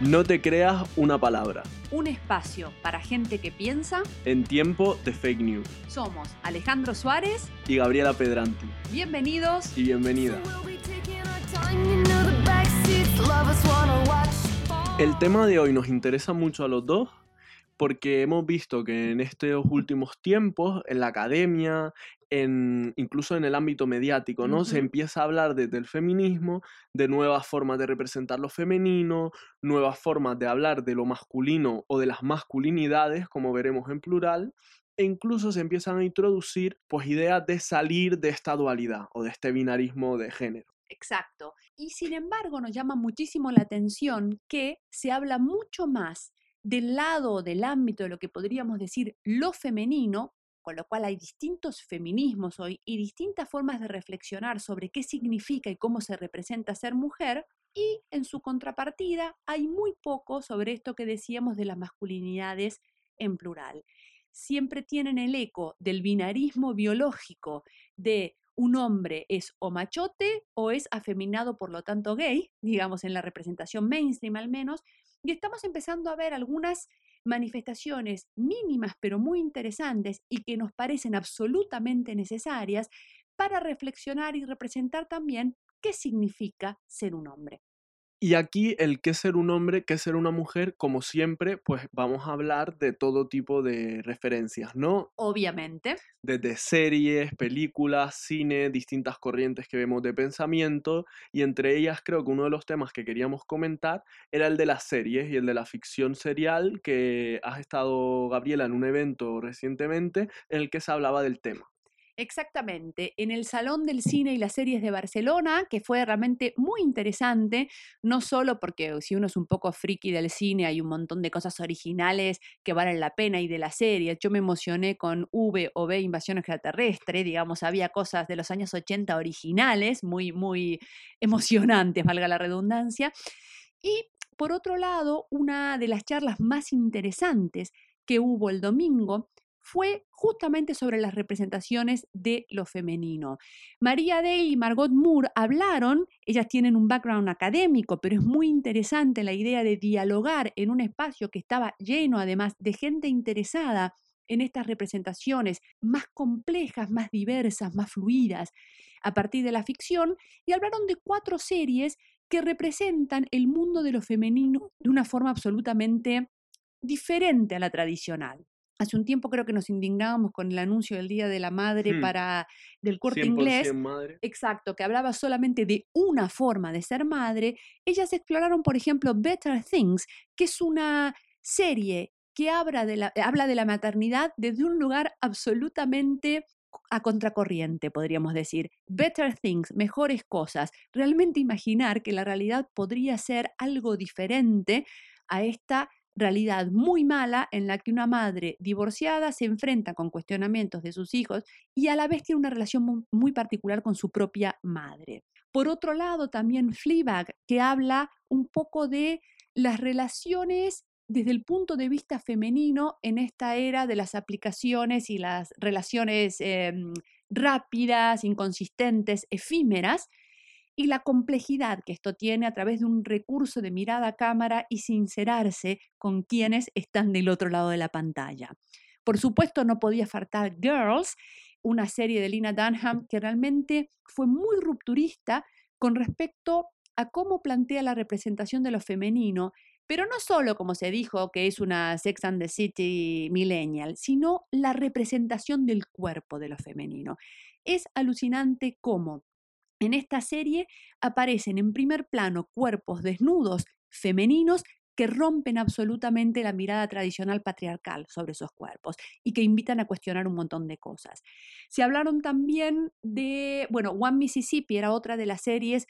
No te creas una palabra. Un espacio para gente que piensa. En tiempo de fake news. Somos Alejandro Suárez y Gabriela Pedranti. Bienvenidos y bienvenida. El tema de hoy nos interesa mucho a los dos porque hemos visto que en estos últimos tiempos, en la academia, en, incluso en el ámbito mediático, ¿no? Se empieza a hablar desde el feminismo, de nuevas formas de representar lo femenino, nuevas formas de hablar de lo masculino o de las masculinidades, como veremos en plural, e incluso se empiezan a introducir pues ideas de salir de esta dualidad o de este binarismo de género. Exacto. Y sin embargo nos llama muchísimo la atención que se habla mucho más del lado del ámbito de lo que podríamos decir lo femenino, con lo cual hay distintos feminismos hoy y distintas formas de reflexionar sobre qué significa y cómo se representa ser mujer, y en su contrapartida hay muy poco sobre esto que decíamos de las masculinidades en plural. Siempre tienen el eco del binarismo biológico de un hombre es o machote o es afeminado, por lo tanto gay, digamos en la representación mainstream al menos, y estamos empezando a ver algunas manifestaciones mínimas pero muy interesantes y que nos parecen absolutamente necesarias para reflexionar y representar también qué significa ser un hombre. Y aquí el qué ser un hombre, qué ser una mujer, como siempre, pues vamos a hablar de todo tipo de referencias, ¿no? Obviamente. Desde series, películas, cine, distintas corrientes que vemos de pensamiento, y entre ellas creo que uno de los temas que queríamos comentar era el de las series y el de la ficción serial, que has estado, Gabriela, en un evento recientemente en el que se hablaba del tema. Exactamente, en el Salón del Cine y las Series de Barcelona, que fue realmente muy interesante, no solo porque si uno es un poco friki del cine, hay un montón de cosas originales que valen la pena y de la serie. Yo me emocioné con V o B Invasión Extraterrestre, digamos, había cosas de los años 80 originales, muy, muy emocionantes, valga la redundancia. Y por otro lado, una de las charlas más interesantes que hubo el domingo fue justamente sobre las representaciones de lo femenino. María Day y Margot Moore hablaron, ellas tienen un background académico, pero es muy interesante la idea de dialogar en un espacio que estaba lleno además de gente interesada en estas representaciones más complejas, más diversas, más fluidas a partir de la ficción y hablaron de cuatro series que representan el mundo de lo femenino de una forma absolutamente diferente a la tradicional. Hace un tiempo creo que nos indignábamos con el anuncio del Día de la Madre hmm. para del corte inglés. Exacto, que hablaba solamente de una forma de ser madre. Ellas exploraron, por ejemplo, Better Things, que es una serie que habla de la, habla de la maternidad desde un lugar absolutamente a contracorriente, podríamos decir. Better things, mejores cosas. Realmente imaginar que la realidad podría ser algo diferente a esta realidad muy mala en la que una madre divorciada se enfrenta con cuestionamientos de sus hijos y a la vez tiene una relación muy particular con su propia madre. Por otro lado, también Fleabag, que habla un poco de las relaciones desde el punto de vista femenino en esta era de las aplicaciones y las relaciones em, rápidas, inconsistentes, efímeras, y la complejidad que esto tiene a través de un recurso de mirada a cámara y sincerarse con quienes están del otro lado de la pantalla. Por supuesto, no podía faltar Girls, una serie de Lina Dunham que realmente fue muy rupturista con respecto a cómo plantea la representación de lo femenino, pero no solo como se dijo que es una Sex and the City millennial, sino la representación del cuerpo de lo femenino. Es alucinante cómo en esta serie aparecen en primer plano cuerpos desnudos femeninos que rompen absolutamente la mirada tradicional patriarcal sobre esos cuerpos y que invitan a cuestionar un montón de cosas. Se hablaron también de, bueno, One Mississippi era otra de las series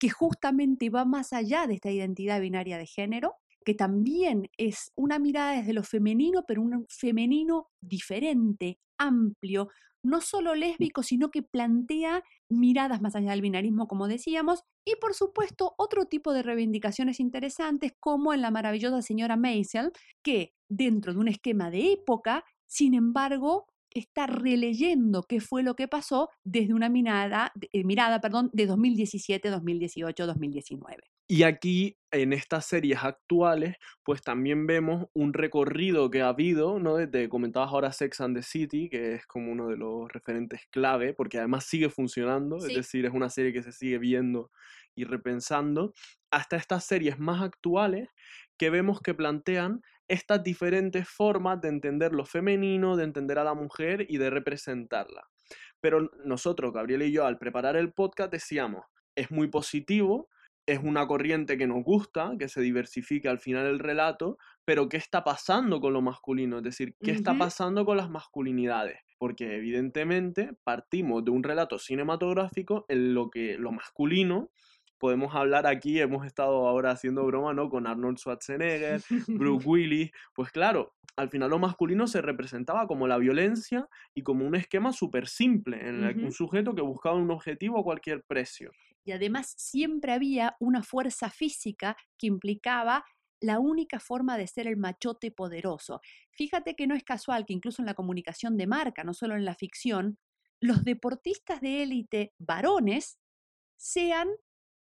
que justamente va más allá de esta identidad binaria de género, que también es una mirada desde lo femenino, pero un femenino diferente, amplio, no solo lésbico, sino que plantea miradas más allá del binarismo, como decíamos, y por supuesto otro tipo de reivindicaciones interesantes, como en la maravillosa señora Maisel, que dentro de un esquema de época, sin embargo, está releyendo qué fue lo que pasó desde una mirada, eh, mirada perdón, de 2017, 2018, 2019. Y aquí, en estas series actuales, pues también vemos un recorrido que ha habido, ¿no? Desde, comentabas ahora Sex and the City, que es como uno de los referentes clave, porque además sigue funcionando, Sí. es decir, es una serie que se sigue viendo y repensando, hasta estas series más actuales que vemos que plantean estas diferentes formas de entender lo femenino, de entender a la mujer y de representarla. Pero nosotros, Gabriel y yo, al preparar el podcast decíamos, es muy positivo, es una corriente que nos gusta, que se diversifica al final el relato, pero ¿qué está pasando con lo masculino? Es decir, ¿qué está pasando con las masculinidades? Porque evidentemente partimos de un relato cinematográfico en lo que lo masculino, podemos hablar aquí, hemos estado ahora haciendo broma, ¿no? Con Arnold Schwarzenegger, Bruce Willis, pues claro, al final lo masculino se representaba como la violencia y como un esquema súper simple, en el que un sujeto que buscaba un objetivo a cualquier precio. Y además siempre había una fuerza física que implicaba la única forma de ser el machote poderoso. Fíjate que no es casual que incluso en la comunicación de marca, no solo en la ficción, los deportistas de élite varones sean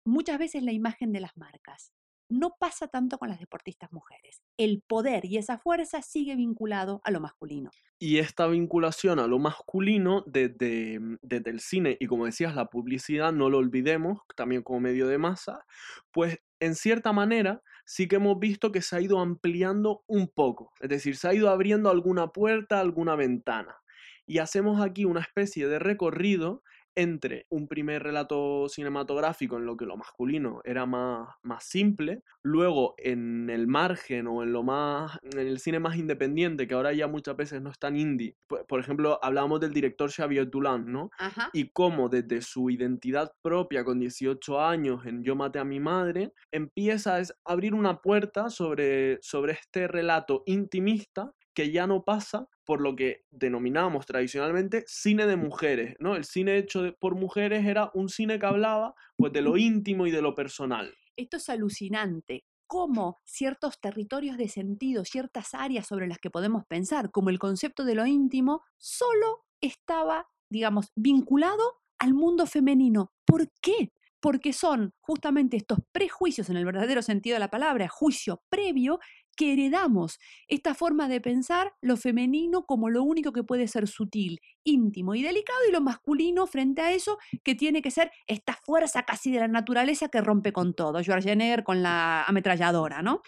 muchas veces la imagen de las marcas. No pasa tanto con las deportistas mujeres. El poder y esa fuerza sigue vinculado a lo masculino. Y esta vinculación a lo masculino desde, mm, desde el cine y como decías, la publicidad, no lo olvidemos, también como medio de masa, pues en cierta manera sí que hemos visto que se ha ido ampliando un poco, es decir, se ha ido abriendo alguna puerta, alguna ventana. Y hacemos aquí una especie de recorrido entre un primer relato cinematográfico en lo que lo masculino era más, más simple, luego en el margen o en lo más en el cine más independiente, que ahora ya muchas veces no es tan indie. Por, por ejemplo, hablábamos del director Xavier Dolan, ¿no? Ajá. Y cómo desde su identidad propia con 18 años en Yo maté a mi madre, empieza a abrir una puerta sobre, sobre este relato intimista que ya no pasa por lo que denominamos tradicionalmente cine de mujeres, ¿no? El cine hecho de- por mujeres era un cine que hablaba pues de lo íntimo y de lo personal. Esto es alucinante. Cómo ciertos territorios de sentido, ciertas áreas sobre las que podemos pensar, como el concepto de lo íntimo, solo estaba, digamos, vinculado al mundo femenino. ¿Por qué? Porque son justamente estos prejuicios, en el verdadero sentido de la palabra, juicio previo, que heredamos. Esta forma de pensar lo femenino como lo único que puede ser sutil, íntimo y delicado, y lo masculino frente a eso que tiene que ser esta fuerza casi de la naturaleza que rompe con todo. Schwarzenegger con la ametralladora, ¿no?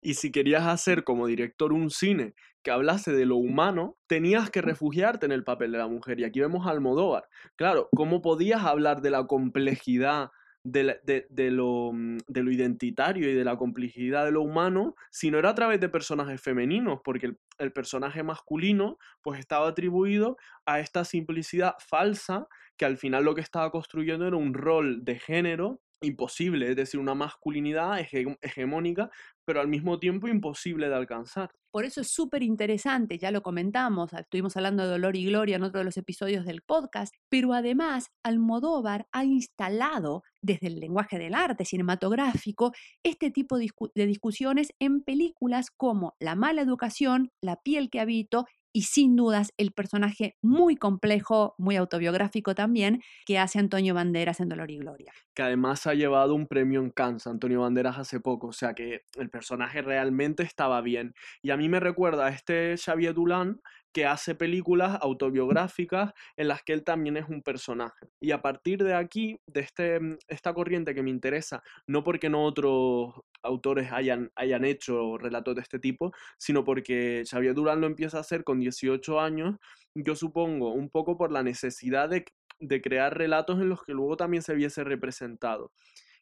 Y si querías hacer como director un cine que hablase de lo humano, tenías que refugiarte en el papel de la mujer. Y aquí vemos a Almodóvar. Claro, ¿cómo podías hablar de la complejidad de, de- de lo, mm, de lo identitario y de la complejidad de lo humano si no era a través de personajes femeninos? Porque el, el personaje masculino pues estaba atribuido a esta simplicidad falsa que al final lo que estaba construyendo era un rol de género imposible, es decir, una masculinidad hege- hegemónica pero al mismo tiempo imposible de alcanzar. Por eso es súper interesante, ya lo comentamos, estuvimos hablando de Dolor y Gloria en otro de los episodios del podcast, pero además Almodóvar ha instalado desde el lenguaje del arte cinematográfico este tipo de discusiones en películas como La mala educación, La piel que habito y sin dudas el personaje muy complejo, muy autobiográfico también, que hace Antonio Banderas en Dolor y Gloria. Que además ha llevado un premio en Cannes, Antonio Banderas, hace poco. O sea que el personaje realmente estaba bien. Y a mí me recuerda a este Xavier Dolan que hace películas autobiográficas en las que él también es un personaje. Y a partir de aquí, de este, esta corriente que me interesa, no porque no otros autores hayan, hayan hecho relatos de este tipo, sino porque Xavier Dolan lo empieza a hacer con 18 años, yo supongo, un poco por la necesidad de, de crear relatos en los que luego también se viese representado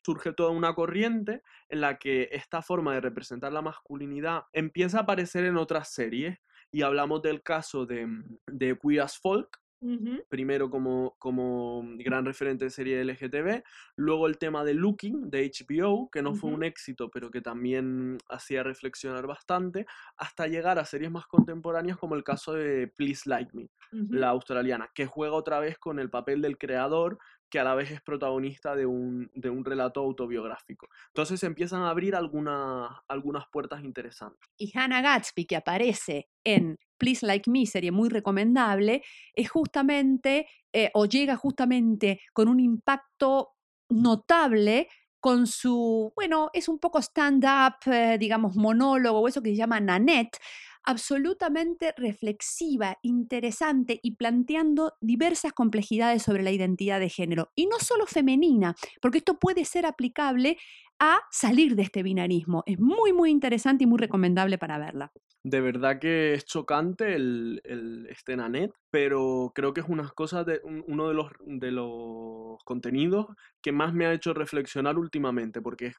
surge toda una corriente en la que esta forma de representar la masculinidad empieza a aparecer en otras series. Y hablamos del caso de, de Queer as Folk, uh -huh. primero como, como gran referente de serie LGTB, luego el tema de Looking de HBO, que no uh -huh. fue un éxito, pero que también hacía reflexionar bastante, hasta llegar a series más contemporáneas como el caso de Please Like Me, uh -huh. la australiana, que juega otra vez con el papel del creador que a la vez es protagonista de un, de un relato autobiográfico. Entonces empiezan a abrir algunas, algunas puertas interesantes. Y Hannah Gatsby, que aparece en Please Like Me, serie muy recomendable, es justamente, eh, o llega justamente con un impacto notable con su, bueno, es un poco stand-up, eh, digamos, monólogo o eso que se llama Nanette, absolutamente reflexiva, interesante y planteando diversas complejidades sobre la identidad de género. Y no solo femenina, porque esto puede ser aplicable a salir de este binarismo. Es muy, muy interesante y muy recomendable para verla. De verdad que es chocante el, el este Nanet, pero creo que es una cosa de, uno de los, de los contenidos que más me ha hecho reflexionar últimamente, porque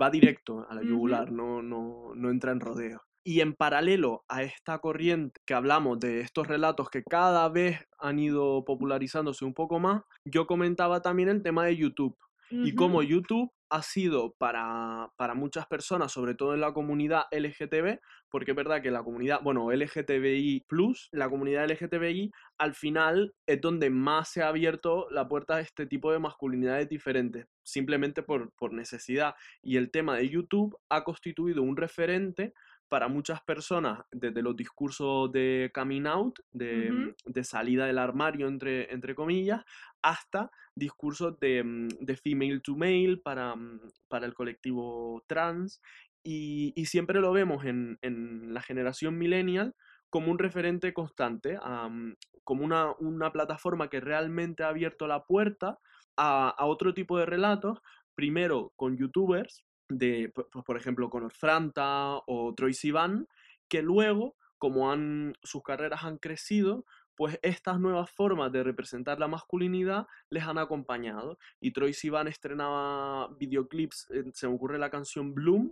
va directo a la yugular, no, no, no entra en rodeo. Y en paralelo a esta corriente que hablamos de estos relatos que cada vez han ido popularizándose un poco más, yo comentaba también el tema de YouTube y cómo YouTube ha sido para, para, muchas personas, sobre todo en la comunidad LGTB, porque es verdad que la comunidad, bueno, LGTBI, la comunidad LGTBI, al final es donde más se ha abierto la puerta a este tipo de masculinidades diferentes, simplemente por, por necesidad. Y el tema de YouTube ha constituido un referente para muchas personas, desde los discursos de coming out, de, de salida del armario, entre, entre comillas, hasta discursos de, mm, de female to male para, mm, para el colectivo trans. Y, y siempre lo vemos en, en, la generación millennial como un referente constante, mm, como una, una, plataforma que realmente ha abierto la puerta a, a otro tipo de relatos, primero con youtubers, de, por ejemplo, Conor Franta o Troy Sivan, que luego, como han, sus carreras han crecido, pues estas nuevas formas de representar la masculinidad les han acompañado. Y Troy Sivan estrenaba videoclips, se me ocurre la canción Bloom,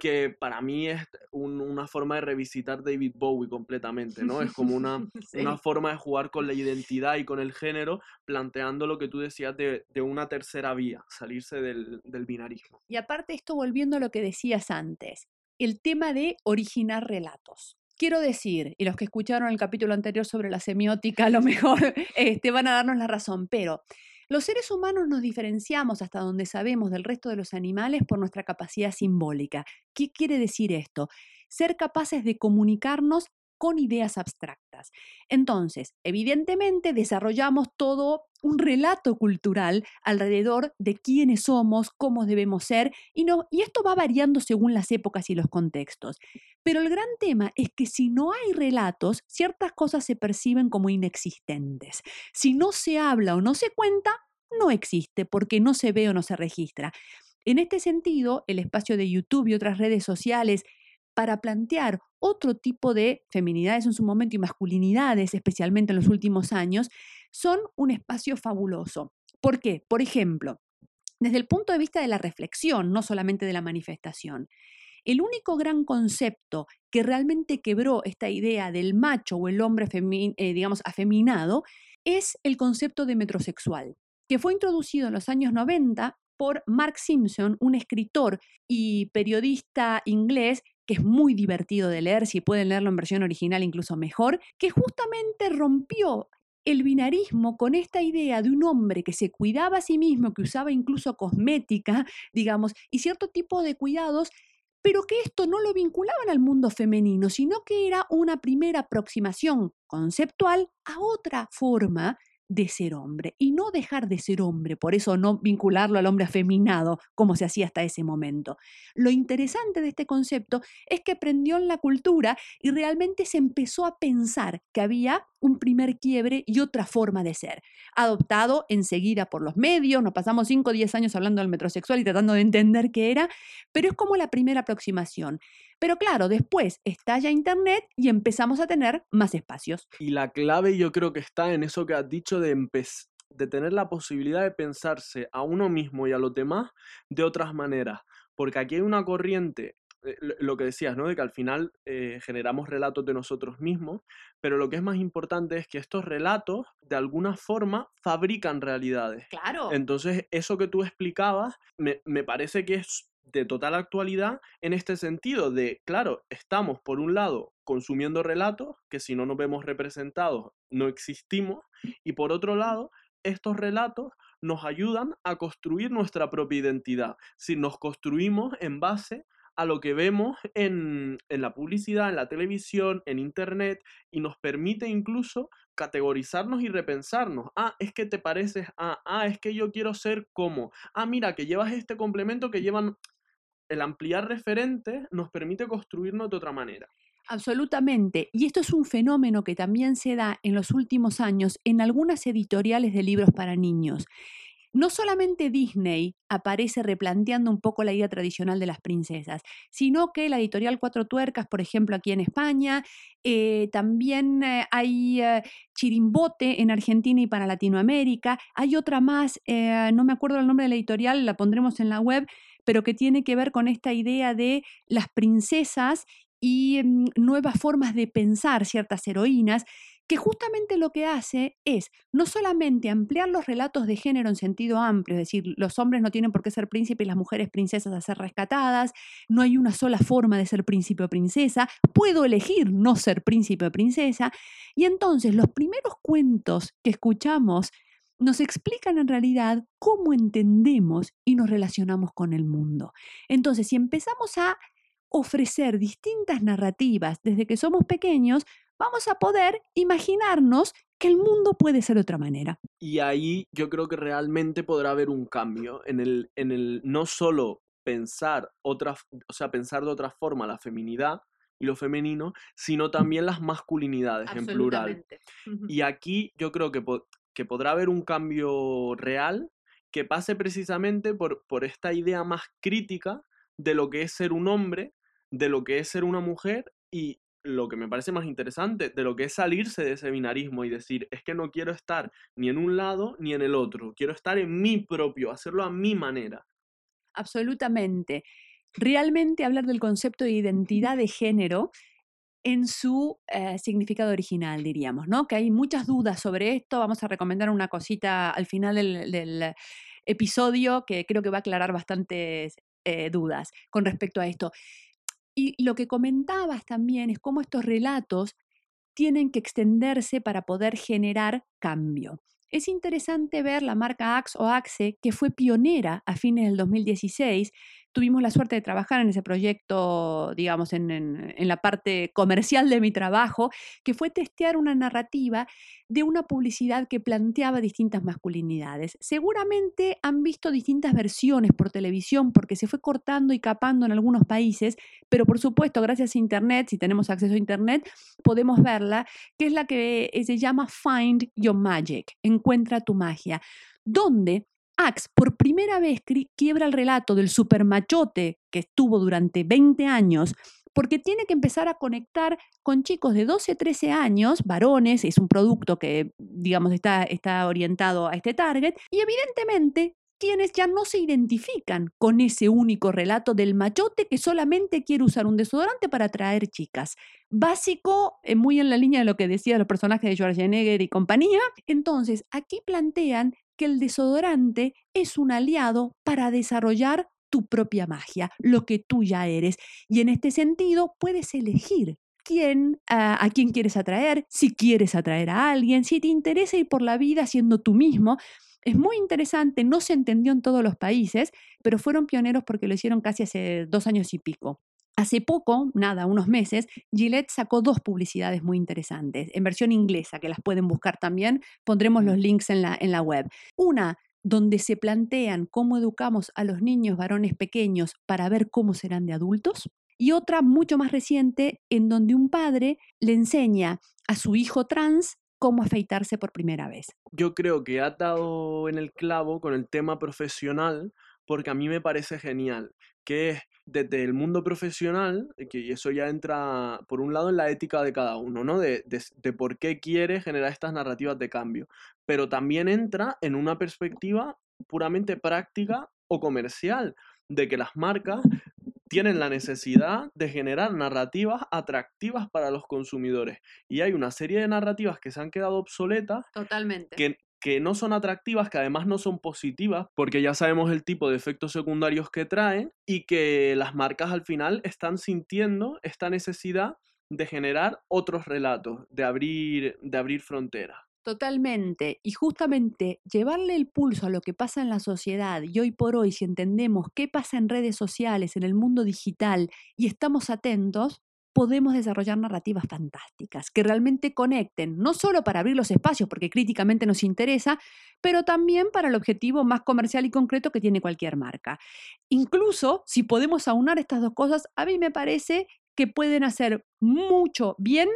que para mí es una forma de revisitar David Bowie completamente, ¿no? Es como una, una forma de jugar con la identidad y con el género, planteando lo que tú decías de, de una tercera vía, salirse del, del binarismo. Y aparte esto, volviendo a lo que decías antes, el tema de originar relatos quiero decir, y los que escucharon el capítulo anterior sobre la semiótica, a lo mejor este, van a darnos la razón, pero los seres humanos nos diferenciamos hasta donde sabemos del resto de los animales por nuestra capacidad simbólica. ¿Qué quiere decir esto? Ser capaces de comunicarnos con ideas abstractas. Entonces, evidentemente desarrollamos todo un relato cultural alrededor de quiénes somos, cómo debemos ser, y, no, y esto va variando según las épocas y los contextos. Pero el gran tema es que si no hay relatos, ciertas cosas se perciben como inexistentes. Si no se habla o no se cuenta, no existe porque no se ve o no se registra. En este sentido, el espacio de YouTube y otras redes sociales para plantear otro tipo de feminidades en su momento y masculinidades, especialmente en los últimos años, son un espacio fabuloso. ¿Por qué? Por ejemplo, desde el punto de vista de la reflexión, no solamente de la manifestación, el único gran concepto que realmente quebró esta idea del macho o el hombre, eh, digamos, afeminado, es el concepto de metrosexual, que fue introducido en los años 90 por Mark Simpson, un escritor y periodista inglés que es muy divertido de leer, si pueden leerlo en versión original incluso mejor, que justamente rompió el binarismo con esta idea de un hombre que se cuidaba a sí mismo, que usaba incluso cosmética, digamos, y cierto tipo de cuidados, pero que esto no lo vinculaban al mundo femenino, sino que era una primera aproximación conceptual a otra forma de ser hombre y no dejar de ser hombre, por eso no vincularlo al hombre afeminado como se hacía hasta ese momento. Lo interesante de este concepto es que prendió en la cultura y realmente se empezó a pensar que había un primer quiebre y otra forma de ser, adoptado enseguida por los medios, nos pasamos 5 o 10 años hablando del metrosexual y tratando de entender qué era, pero es como la primera aproximación. Pero claro, después estalla Internet y empezamos a tener más espacios. Y la clave yo creo que está en eso que has dicho de, de tener la posibilidad de pensarse a uno mismo y a los demás de otras maneras. Porque aquí hay una corriente lo que decías, ¿no? De que al final eh, generamos relatos de nosotros mismos, pero lo que es más importante es que estos relatos, de alguna forma, fabrican realidades. Claro. Entonces, eso que tú explicabas, me, me parece que es de total actualidad en este sentido de, claro, estamos por un lado consumiendo relatos que si no nos vemos representados no existimos y por otro lado, estos relatos nos ayudan a construir nuestra propia identidad. Si nos construimos en base a lo que vemos en, en, la publicidad, en la televisión, en internet, y nos permite incluso categorizarnos y repensarnos. Ah, es que te pareces a, ah, es que yo quiero ser como, ah, mira, que llevas este complemento que llevan... El ampliar referentes nos permite construirnos de otra manera. Absolutamente. Y esto es un fenómeno que también se da en los últimos años en algunas editoriales de libros para niños. No solamente Disney aparece replanteando un poco la idea tradicional de las princesas, sino que la editorial Cuatro Tuercas, por ejemplo, aquí en España, eh, también eh, hay eh, Chirimbote en Argentina y para Latinoamérica, hay otra más, no me acuerdo el nombre de la editorial, la pondremos en la web, pero que tiene que ver con esta idea de las princesas y mm, nuevas formas de pensar ciertas heroínas, que justamente lo que hace es no solamente ampliar los relatos de género en sentido amplio, es decir, los hombres no tienen por qué ser príncipes y las mujeres princesas a ser rescatadas, no hay una sola forma de ser príncipe o princesa, puedo elegir no ser príncipe o princesa, y entonces los primeros cuentos que escuchamos nos explican en realidad cómo entendemos y nos relacionamos con el mundo. Entonces, si empezamos a ofrecer distintas narrativas desde que somos pequeños, vamos a poder imaginarnos que el mundo puede ser de otra manera. Y ahí yo creo que realmente podrá haber un cambio en el, en el no solo pensar otra, o sea, pensar de otra forma la feminidad y lo femenino, sino también las masculinidades en plural. Y aquí yo creo que, que podrá haber un cambio real que pase precisamente por, por esta idea más crítica de lo que es ser un hombre de lo que es ser una mujer y lo que me parece más interesante, de lo que es salirse de ese binarismo y decir, es que no quiero estar ni en un lado ni en el otro, quiero estar en mi propio, hacerlo a mi manera. Absolutamente. Realmente hablar del concepto de identidad de género en su eh, significado original, diríamos, ¿no? Que hay muchas dudas sobre esto. Vamos a recomendar una cosita al final del, episodio que creo que va a aclarar bastantes eh, dudas con respecto a esto. Y lo que comentabas también es cómo estos relatos tienen que extenderse para poder generar cambio. Es interesante ver la marca Axe o Axe, que fue pionera a fines del 2016 tuvimos la suerte de trabajar en ese proyecto, digamos, en, la parte comercial de mi trabajo, que fue testear una narrativa de una publicidad que planteaba distintas masculinidades. Seguramente han visto distintas versiones por televisión porque se fue cortando y capando en algunos países, pero por supuesto, gracias a Internet, si tenemos acceso a Internet, podemos verla, que es la que se llama Find Your Magic, encuentra tu magia, donde Axe por primera vez quiebra el relato del supermachote que estuvo durante 20 años porque tiene que empezar a conectar con chicos de 12, 13 años, varones, es un producto que, digamos, está, está orientado a este target, y evidentemente quienes ya no se identifican con ese único relato del machote que solamente quiere usar un desodorante para atraer chicas. Básico, eh, muy en la línea de lo que decía los personajes de Schwarzenegger y compañía. Entonces, aquí plantean que el desodorante es un aliado para desarrollar tu propia magia, lo que tú ya eres. Y en este sentido puedes elegir quién, a, quién quieres atraer, si quieres atraer a alguien, si te interesa ir por la vida siendo tú mismo. Es muy interesante, no se entendió en todos los países, pero fueron pioneros porque lo hicieron casi hace dos años y pico. Hace poco, nada, unos meses, Gillette sacó dos publicidades muy interesantes, en versión inglesa, que las pueden buscar también. Pondremos los links en la, en la web. Una donde se plantean cómo educamos a los niños varones pequeños para ver cómo serán de adultos. Y otra mucho más reciente, en donde un padre le enseña a su hijo trans cómo afeitarse por primera vez. Yo creo que ha dado en el clavo con el tema profesional, porque a mí me parece genial, que es desde el mundo profesional, eh, que eso ya entra, por un lado, en la ética de cada uno, ¿no? De, de, por qué quiere generar estas narrativas de cambio, pero también entra en una perspectiva puramente práctica o comercial, de que las marcas tienen la necesidad de generar narrativas atractivas para los consumidores. Y hay una serie de narrativas que se han quedado obsoletas. Totalmente. Que, que no son atractivas, que además no son positivas, porque ya sabemos el tipo de efectos secundarios que traen y que las marcas al final están sintiendo esta necesidad de generar otros relatos, de abrir, de abrir fronteras. Totalmente. Y justamente llevarle el pulso a lo que pasa en la sociedad y hoy por hoy, si entendemos qué pasa en redes sociales, en el mundo digital y estamos atentos, podemos desarrollar narrativas fantásticas que realmente conecten, no solo para abrir los espacios, porque críticamente nos interesa, pero también para el objetivo más comercial y concreto que tiene cualquier marca. Incluso si podemos aunar estas dos cosas, a mí me parece que pueden hacer mucho bien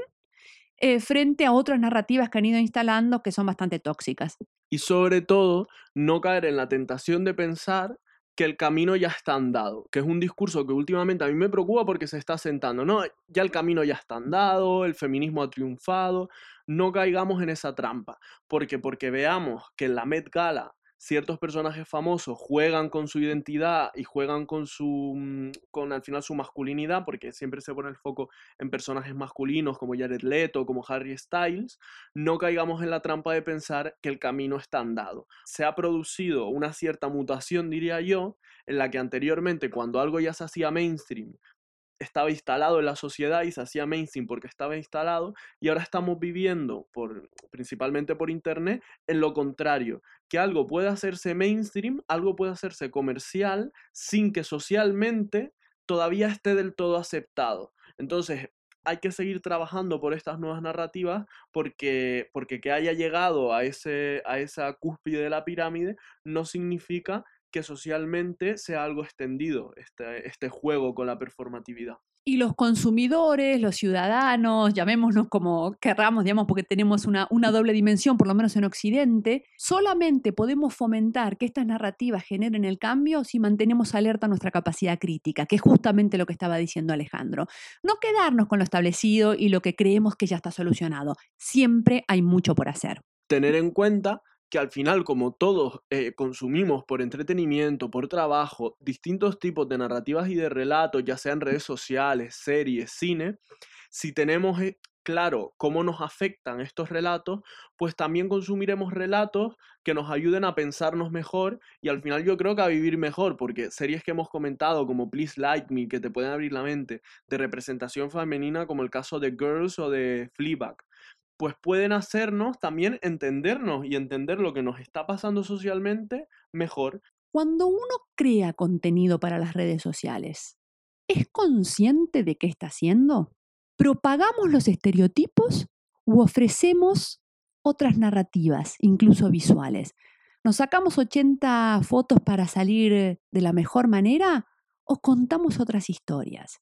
eh, frente a otras narrativas que han ido instalando que son bastante tóxicas. Y sobre todo, no caer en la tentación de pensar que el camino ya está andado, que es un discurso que últimamente a mí me preocupa porque se está sentando, no, ya el camino ya está andado, el feminismo ha triunfado, no caigamos en esa trampa, porque porque veamos que en la Met Gala ciertos personajes famosos juegan con su identidad y juegan con su mm, con al final su masculinidad porque siempre se pone el foco en personajes masculinos como Jared Leto como Harry Styles no caigamos en la trampa de pensar que el camino está andado. Se ha producido una cierta mutación diría yo en la que anteriormente cuando algo ya se hacía mainstream estaba instalado en la sociedad y se hacía mainstream porque estaba instalado y ahora estamos viviendo por principalmente por internet en lo contrario, que algo puede hacerse mainstream, algo puede hacerse comercial sin que socialmente todavía esté del todo aceptado. Entonces, hay que seguir trabajando por estas nuevas narrativas porque, porque que haya llegado a, ese, a esa cúspide de la pirámide no significa que socialmente sea algo extendido este, este juego con la performatividad. Y los consumidores, los ciudadanos, llamémonos como querramos, digamos, porque tenemos una, una, doble dimensión, por lo menos en Occidente, solamente podemos fomentar que estas narrativas generen el cambio si mantenemos alerta nuestra capacidad crítica, que es justamente lo que estaba diciendo Alejandro. No quedarnos con lo establecido y lo que creemos que ya está solucionado. Siempre hay mucho por hacer. Tener en cuenta que al final, como todos eh, consumimos por entretenimiento, por trabajo, distintos tipos de narrativas y de relatos, ya sean redes sociales, series, cine, si tenemos eh, claro cómo nos afectan estos relatos, pues también consumiremos relatos que nos ayuden a pensarnos mejor y al final yo creo que a vivir mejor, porque series que hemos comentado como Please Like Me, que te pueden abrir la mente, de representación femenina como el caso de Girls o de Fleabag, pues pueden hacernos también entendernos y entender lo que nos está pasando socialmente mejor. Cuando uno crea contenido para las redes sociales, ¿es consciente de qué está haciendo? ¿Propagamos los estereotipos u ofrecemos otras narrativas, incluso visuales? ¿Nos sacamos 80 fotos para salir de la mejor manera o contamos otras historias?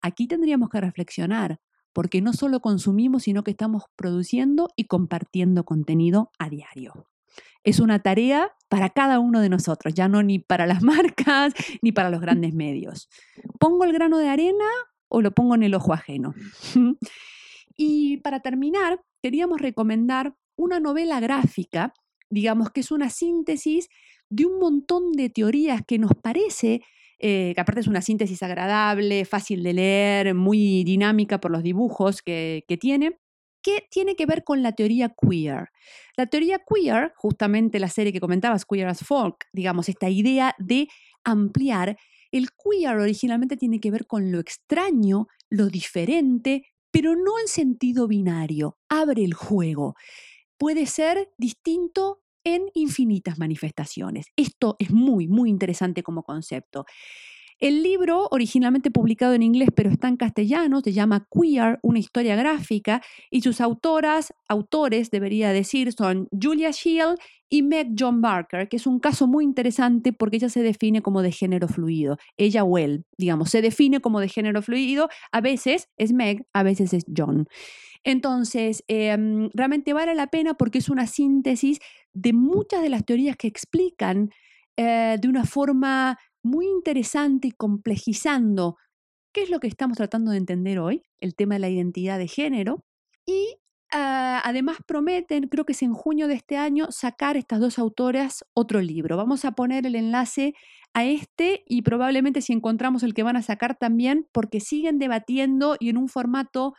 Aquí tendríamos que reflexionar porque no solo consumimos, sino que estamos produciendo y compartiendo contenido a diario. Es una tarea para cada uno de nosotros, ya no ni para las marcas ni para los grandes medios. ¿Pongo el grano de arena o lo pongo en el ojo ajeno? y para terminar, queríamos recomendar una novela gráfica, digamos que es una síntesis de un montón de teorías que nos parece eh, que aparte es una síntesis agradable, fácil de leer, muy dinámica por los dibujos que, que tiene, que tiene que ver con la teoría queer. La teoría queer, justamente la serie que comentabas, Queer as Folk, digamos, esta idea de ampliar, el queer originalmente tiene que ver con lo extraño, lo diferente, pero no en sentido binario, abre el juego. Puede ser distinto en infinitas manifestaciones. Esto es muy, muy interesante como concepto. El libro, originalmente publicado en inglés, pero está en castellano, se llama Queer, una historia gráfica, y sus autoras, autores, debería decir, son Julia Shield y Meg John Barker, que es un caso muy interesante porque ella se define como de género fluido. Ella o él, digamos, se define como de género fluido. A veces es Meg, a veces es John. Entonces, em, realmente vale la pena porque es una síntesis de muchas de las teorías que explican eh, de una forma muy interesante y complejizando qué es lo que estamos tratando de entender hoy, el tema de la identidad de género. Y ah, además prometen, creo que es en junio de este año, sacar estas dos autoras otro libro. Vamos a poner el enlace a este y probablemente si encontramos el que van a sacar también, porque siguen debatiendo y en un formato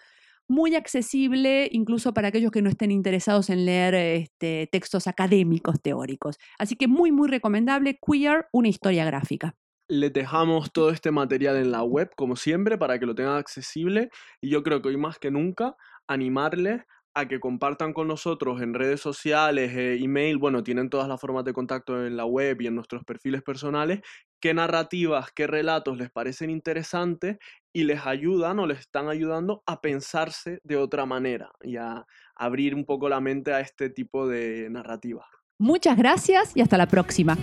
muy accesible incluso para aquellos que no estén interesados en leer este, textos académicos teóricos. Así que muy, muy recomendable, Queer, una historia gráfica. Les dejamos todo este material en la web, como siempre, para que lo tengan accesible. Y yo creo que hoy más que nunca, animarles a que compartan con nosotros en redes sociales, eh, email, bueno, tienen todas las formas de contacto en la web y en nuestros perfiles personales, qué narrativas, qué relatos les parecen interesantes y les ayudan o les están ayudando a pensarse de otra manera y a abrir un poco la mente a este tipo de narrativas. Muchas gracias y hasta la próxima.